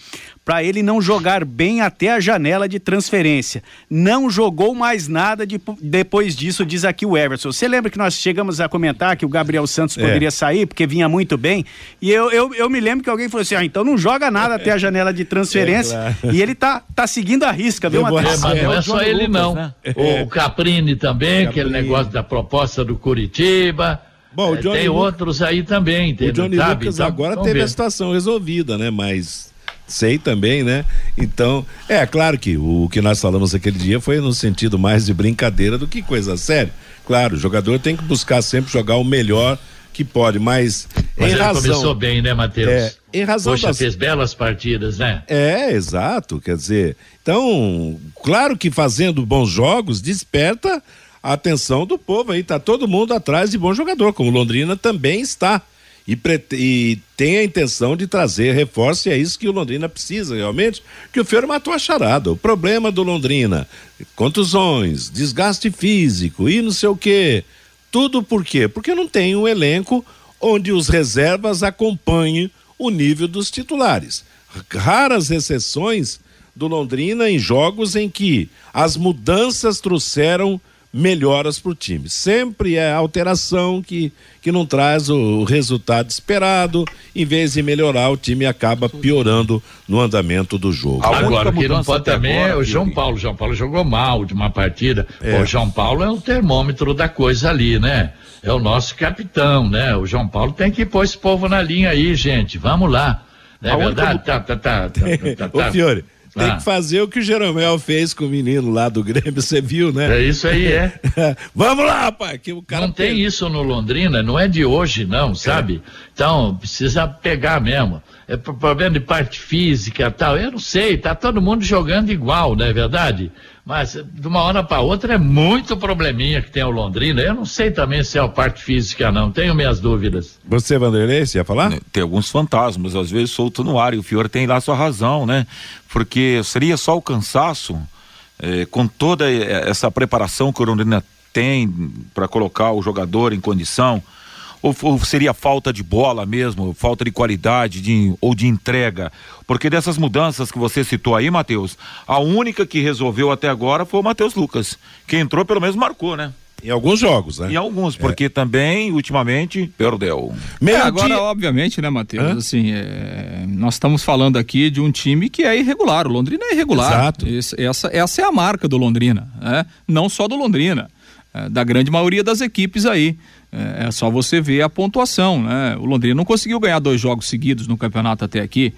para ele não jogar bem até a janela de transferência. Não jogou mais nada de, depois disso, diz aqui o Everson. Você lembra que nós chegamos a comentar que o Gabriel Santos é. poderia sair porque vinha muito bem? E eu, eu, eu me lembro que alguém falou assim: ah, então não joga nada até a janela de transferência. É, claro. E ele tá, tá seguindo a risca, viu, Matheus? É, não é só ele, Lucas, não. Né? O Caprini também, Caprini. aquele negócio da proposta do Curitiba. Bom, é, tem Lucas, outros aí também, entendeu? O Johnny sabe? Lucas então, agora teve ver. a situação resolvida, né? Mas sei também, né? Então, é claro que o que nós falamos aquele dia foi no sentido mais de brincadeira do que coisa séria. Claro, o jogador tem que buscar sempre jogar o melhor que pode, mas, mas em razão, começou bem, né, Matheus? É, em razão Poxa, das... fez belas partidas, né? É, exato, quer dizer, então, claro que fazendo bons jogos desperta a atenção do povo aí, tá todo mundo atrás de bom jogador, como Londrina também está e, e, tem a intenção de trazer reforço, e é isso que o Londrina precisa realmente, que o Fiore matou a charada. O problema do Londrina, contusões, desgaste físico e não sei o quê. Tudo por quê? Porque não tem um elenco onde os reservas acompanhem o nível dos titulares. Raras exceções do Londrina em jogos em que as mudanças trouxeram melhoras para o time. Sempre é alteração que, que não traz o resultado esperado. Em vez de melhorar, o time acaba piorando no andamento do jogo. Agora, o que não pode também é o João Paulo. O João Paulo jogou mal de uma partida. É. O João Paulo é o termômetro da coisa ali, né? É o nosso capitão, né? O João Paulo tem que pôr esse povo na linha aí, gente. Vamos lá. Não é verdade? Tá, tá, tá, tá, tá, tá. Ô, Fiore, tem ah. que fazer o que o Jeromel fez com o menino lá do Grêmio, você viu, né? É isso aí, é. Vamos lá, pai, que o cara. Não tem isso no Londrina, não é de hoje, não, sabe? É. Então, precisa pegar mesmo. É problema de parte física tal. Eu não sei, tá todo mundo jogando igual, não é verdade? Mas de uma hora para outra é muito probleminha que tem o Londrina. Eu não sei também se é a parte física, não. Tenho minhas dúvidas. Você, Vanderlei, você ia falar? Tem alguns fantasmas, às vezes solto no ar, e o Fiore tem lá sua razão, né? Porque seria só o cansaço, eh, com toda essa preparação que o Londrina tem para colocar o jogador em condição ou, ou, seria falta de bola mesmo, falta de qualidade de, ou de entrega? Porque dessas mudanças que você citou aí, Matheus, a única que resolveu até agora foi o Matheus Lucas. que entrou, pelo menos marcou, né? Em alguns jogos, né? Em alguns, porque é. também, ultimamente, perdeu. É, agora, obviamente, né, Matheus? Assim, é, nós estamos falando aqui de um time que é irregular. O Londrina é irregular. Exato. Esse, essa, essa é a marca do Londrina. Né? Não só do Londrina, é, da grande maioria das equipes aí. É, é, só você ver a pontuação, né? O Londrina não conseguiu ganhar dois jogos seguidos no campeonato até aqui.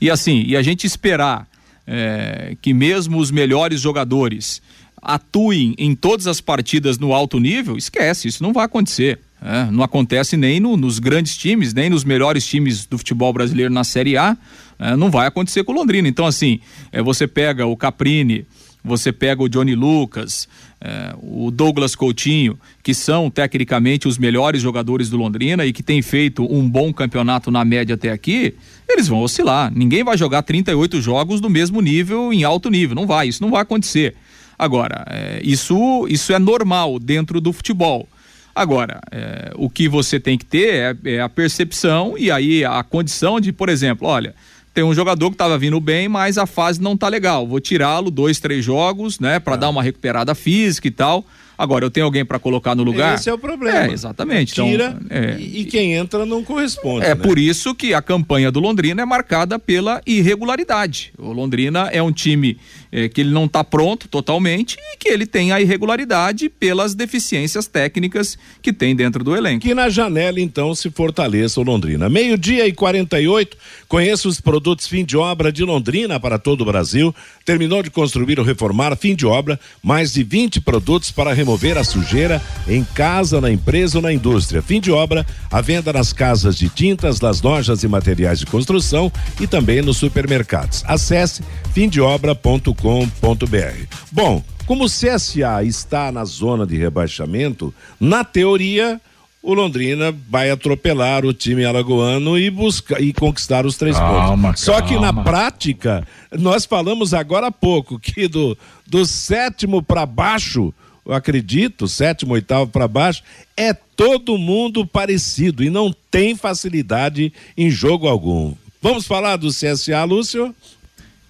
E assim, e a gente esperar é, que mesmo os melhores jogadores atuem em todas as partidas no alto nível, esquece, isso não vai acontecer. É, não acontece nem no, nos grandes times, nem nos melhores times do futebol brasileiro na Série A. É, não vai acontecer com o Londrina. Então, assim, é, você pega o Caprini, você pega o Johnny Lucas, é, o Douglas Coutinho, que são tecnicamente os melhores jogadores do Londrina e que têm feito um bom campeonato na média até aqui, eles vão oscilar. Ninguém vai jogar 38 jogos do mesmo nível em alto nível. Não vai, isso não vai acontecer. Agora, é, isso, isso é normal dentro do futebol. Agora, é, o que você tem que ter é, é a percepção e aí a condição de, por exemplo, olha, tem um jogador que estava vindo bem, mas a fase não tá legal. Vou tirá-lo dois, três jogos, né, para é. dar uma recuperada física e tal. Agora, eu tenho alguém para colocar no lugar. Esse é o problema. É, exatamente. Então, Tira é, e, e quem entra não corresponde. É né? por isso que a campanha do Londrina é marcada pela irregularidade. O Londrina é um time é, que ele não está pronto totalmente e que ele tem a irregularidade pelas deficiências técnicas que tem dentro do elenco. Que na janela então se fortaleça o Londrina. Meio-dia e 48, conheça os produtos fim de obra de Londrina para todo o Brasil. Terminou de construir ou reformar, fim de obra, mais de 20 produtos para remover a sujeira em casa, na empresa ou na indústria. Fim de obra, a venda nas casas de tintas, nas lojas e materiais de construção e também nos supermercados. Acesse fimdeobra.com.br. Bom, como o CSA está na zona de rebaixamento, na teoria o Londrina vai atropelar o time alagoano e buscar e conquistar os três calma, pontos. Só que na prática, nós falamos agora há pouco que do, do sétimo para baixo, eu acredito, sétimo, oitavo para baixo, é todo mundo parecido e não tem facilidade em jogo algum. Vamos falar do CSA, Lúcio?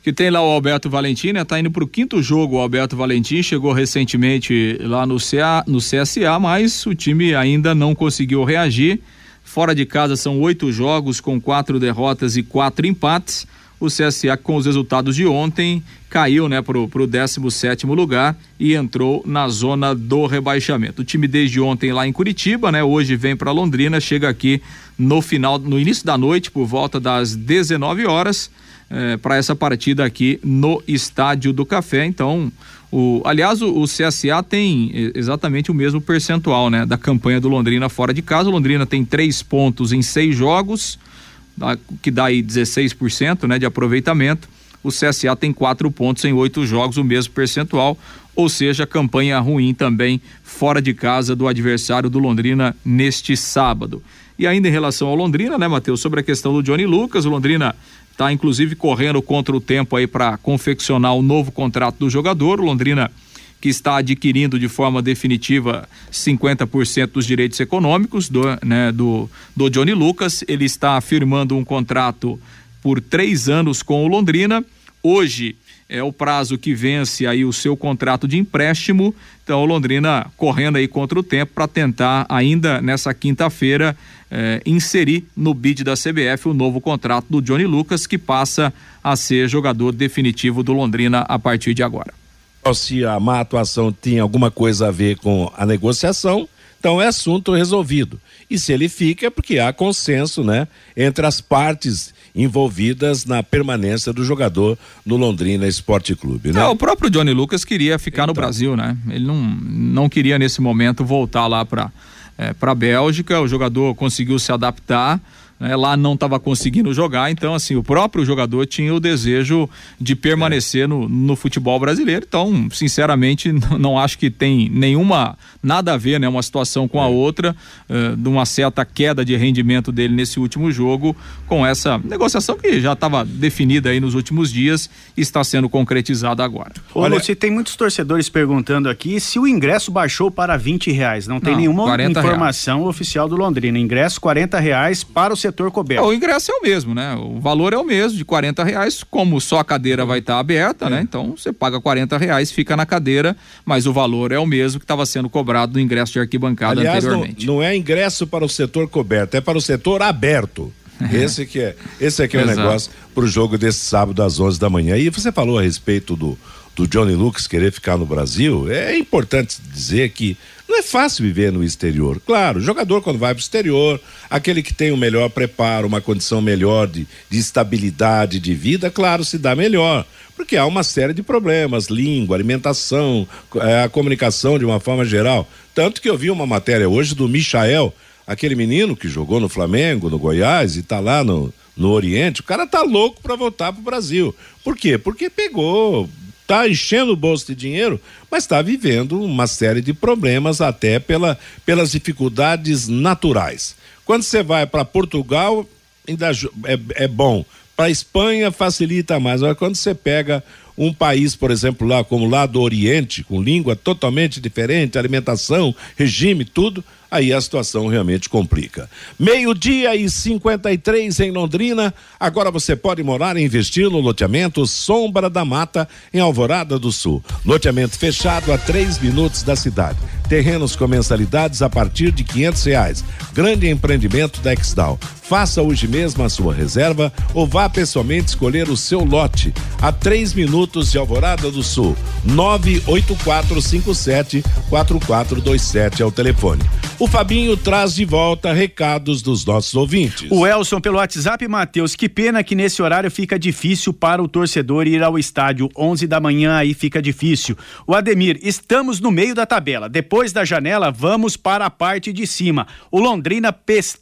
Que tem lá o Alberto Valentim, né? Tá indo pro quinto jogo o Alberto Valentim, chegou recentemente lá no, CA, no CSA, mas o time ainda não conseguiu reagir. Fora de casa são oito jogos com quatro derrotas e quatro empates. O CSA com os resultados de ontem caiu, né, pro, pro 17 lugar e entrou na zona do rebaixamento. O time desde ontem lá em Curitiba, né, hoje vem para Londrina, chega aqui no final, no início da noite, por volta das 19 horas eh, para essa partida aqui no Estádio do Café. Então, o, aliás, o, o CSA tem exatamente o mesmo percentual, né, da campanha do Londrina fora de casa. O Londrina tem três pontos em seis jogos, que dá aí 16%, né, de aproveitamento. O CSA tem quatro pontos em oito jogos, o mesmo percentual, ou seja, campanha ruim também fora de casa do adversário do Londrina neste sábado. E ainda em relação ao Londrina, né, Matheus, sobre a questão do Johnny Lucas, o Londrina está inclusive correndo contra o tempo aí para confeccionar o novo contrato do jogador. Londrina que está adquirindo de forma definitiva 50% dos direitos econômicos do, né, do, do Johnny Lucas. Ele está firmando um contrato por três anos com o Londrina. Hoje é o prazo que vence aí o seu contrato de empréstimo. Então, o Londrina correndo aí contra o tempo para tentar ainda nessa quinta-feira eh, inserir no bid da CBF o novo contrato do Johnny Lucas, que passa a ser jogador definitivo do Londrina a partir de agora. se a má atuação tinha alguma coisa a ver com a negociação, então é assunto resolvido. E se ele fica é porque há consenso, né, entre as partes envolvidas na permanência do jogador no Londrina Esporte Clube, né? É, o próprio Johnny Lucas queria ficar no Brasil, né? Ele não, não queria nesse momento voltar lá para é, para Bélgica. O jogador conseguiu se adaptar. Né? Lá não estava conseguindo jogar, então assim o próprio jogador tinha o desejo de permanecer no, no futebol brasileiro. Então, sinceramente, não acho que tem nenhuma nada a ver, né, uma situação com a outra, eh, de uma certa queda de rendimento dele nesse último jogo, com essa negociação que já estava definida aí nos últimos dias e está sendo concretizada agora. Ô, Lúcio, tem muitos torcedores perguntando aqui se o ingresso baixou para 20 reais. Não tem Não, nenhuma 40 informação oficial do Londrina. Ingresso 40 reais para o setor É, coberto. o ingresso é o mesmo, né? O valor é o mesmo, de 40 reais, como só a cadeira vai estar aberta, É. né? Então você paga 40 reais, fica na cadeira, mas o valor é o mesmo que estava sendo cobrado no ingresso de arquibancada Aliás, não, anteriormente. não é ingresso para o setor coberto, é para o setor aberto. Esse que é, esse aqui é o Exato. negócio para o jogo desse sábado às 11 da manhã. E você falou a respeito do, do Johnny Lucas querer ficar no Brasil. É importante dizer que não é fácil viver no exterior. Claro, o jogador quando vai para o exterior, aquele que tem o melhor preparo, uma condição melhor de, de estabilidade de vida, claro, se dá melhor. Porque há uma série de problemas, língua, alimentação, eh, a comunicação de uma forma geral. Tanto que eu vi uma matéria hoje do Michael, aquele menino que jogou no Flamengo, no Goiás e tá lá no, no Oriente, o cara tá louco para voltar pro Brasil. Por quê? Porque pegou, tá enchendo o bolso de dinheiro, mas está vivendo uma série de problemas até pela, pelas dificuldades naturais. Quando você vai para Portugal, ainda é, é bom. Para Espanha facilita mais. Agora, quando você pega um país, por exemplo, lá como lá do Oriente, com língua totalmente diferente, alimentação, regime, tudo, aí a situação realmente complica. Meio-dia e 53 em Londrina. Agora você pode morar e investir no loteamento Sombra da Mata, em Alvorada do Sul. Loteamento fechado a três minutos da cidade. Terrenos com mensalidades a partir de quinhentos reais. Grande empreendimento da Exdal. Faça hoje mesmo a sua reserva ou vá pessoalmente escolher o seu lote. A três minutos de Alvorada do Sul. 98457 4427 é o telefone. O Fabinho traz de volta recados dos nossos ouvintes. O Elson pelo WhatsApp, Matheus, que pena que nesse horário fica difícil para o torcedor ir ao estádio. 11 da manhã aí fica difícil. O Ademir, estamos no meio da tabela. Depois da janela, vamos para a parte de cima. O Londrina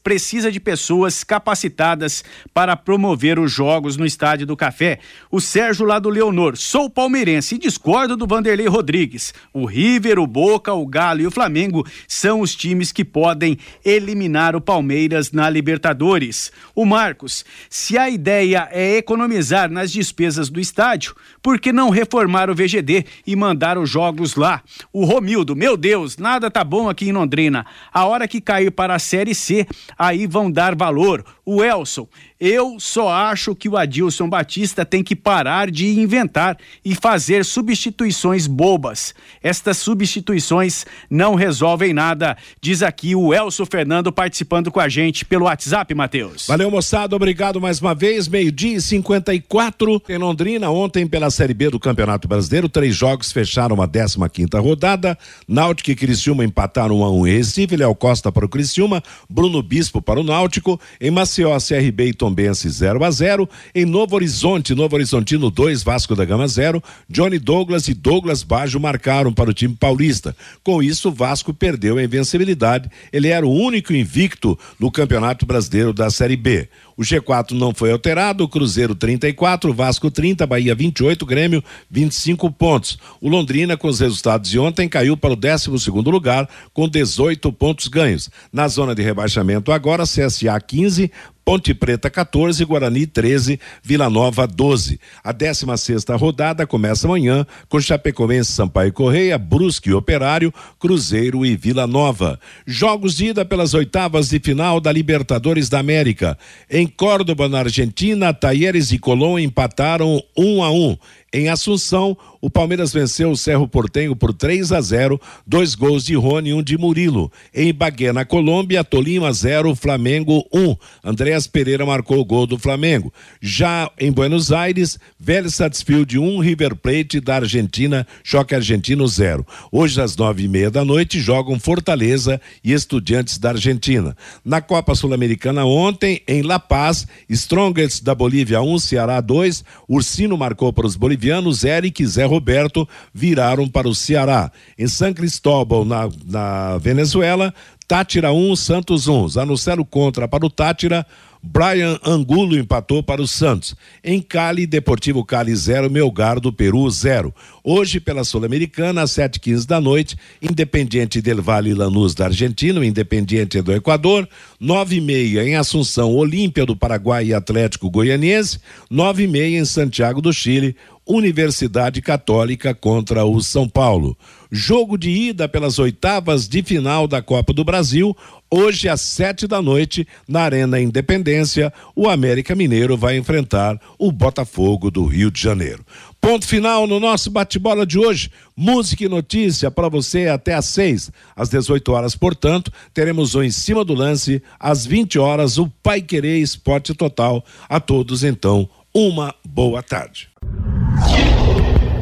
precisa de pessoas capacitadas para promover os jogos no Estádio do Café. O Sérgio lá do Leonor, sou palmeirense e discordo do Vanderlei Rodrigues. O River, o Boca, o Galo e o Flamengo são os times que podem eliminar o Palmeiras na Libertadores. O Marcos, se a ideia é economizar nas despesas do estádio, por que não reformar o VGD e mandar os jogos lá? O Romildo, meu Deus, nada tá bom aqui em Londrina. A hora que cair para a Série C, aí vão dar valor. Good. O Elson, eu só acho que o Adilson Batista tem que parar de inventar e fazer substituições bobas. Estas substituições não resolvem nada, diz aqui o Elson Fernando participando com a gente pelo WhatsApp, Matheus. Valeu, moçada, obrigado mais uma vez. Meio-dia e 54 em Londrina, ontem pela Série B do Campeonato Brasileiro, três jogos fecharam a 15 quinta rodada. Náutico e Criciúma empataram 1 a 1 em Recife, Léo Costa para o Criciúma, Bruno Bispo para o Náutico, em Maceió, CRB e Tom Tombense 0 a 0 em Novo Horizonte, Novo Horizontino 2, Vasco da Gama 0, Johnny Douglas e Douglas Baggio marcaram para o time paulista. Com isso, o Vasco perdeu a invencibilidade. Ele era o único invicto no Campeonato Brasileiro da Série B. O G4 não foi alterado, Cruzeiro 34, Vasco 30, Bahia 28, Grêmio 25 pontos. O Londrina, com os resultados de ontem, caiu para o 12 segundo lugar com 18 pontos ganhos. Na zona de rebaixamento agora, CSA 15, Ponte Preta 14, Guarani 13, Vila Nova 12. A 16 sexta rodada começa amanhã com Chapecoense, Sampaio Correia, Brusque Operário, Cruzeiro e Vila Nova. Jogos de ida pelas oitavas de final da Libertadores da América. Em Córdoba, na Argentina, Taieres e Colón empataram 1 um a 1. Um. Em Assunção, o Palmeiras venceu o Cerro Portenho por 3 a 0, dois gols de Rony e um de Murilo. Em Bagué, na Colômbia, Tolima 0, Flamengo 1. Andréas Pereira marcou o gol do Flamengo. Já em Buenos Aires, Vélez Sarsfield 1, River Plate da Argentina, Choque Argentino 0. Hoje, às nove e meia da noite, jogam Fortaleza e Estudiantes da Argentina. Na Copa Sul-Americana ontem, em La Paz, Strongest da Bolívia 1, Ceará 2, Ursino marcou para os bolivianos bolivianos Eric e Zé Roberto viraram para o Ceará. Em São Cristóbal, na, na Venezuela, Tátira 1, um, Santos 1. Um. Zanucelo contra para o Tátira. Brian Angulo empatou para o Santos. Em Cali, Deportivo Cali 0, Melgar do Peru 0. Hoje, pela Sul-Americana, às 7h15 da noite, Independiente del Valle Lanús da Argentina, Independiente do Equador, 9 e meia em Assunção, Olímpia do Paraguai e Atlético Goianiense, 9 e meia em Santiago do Chile, Universidade Católica contra o São Paulo. Jogo de ida pelas oitavas de final da Copa do Brasil. Hoje, às sete da noite, na Arena Independência, o América Mineiro vai enfrentar o Botafogo do Rio de Janeiro. Ponto final no nosso bate-bola de hoje. Música e notícia para você até às seis. Às 18 horas, portanto, teremos o Em Cima do Lance. Às 20 horas, o Pai Querer Esporte Total. A todos, então, uma boa tarde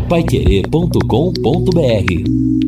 paiquerê.com.br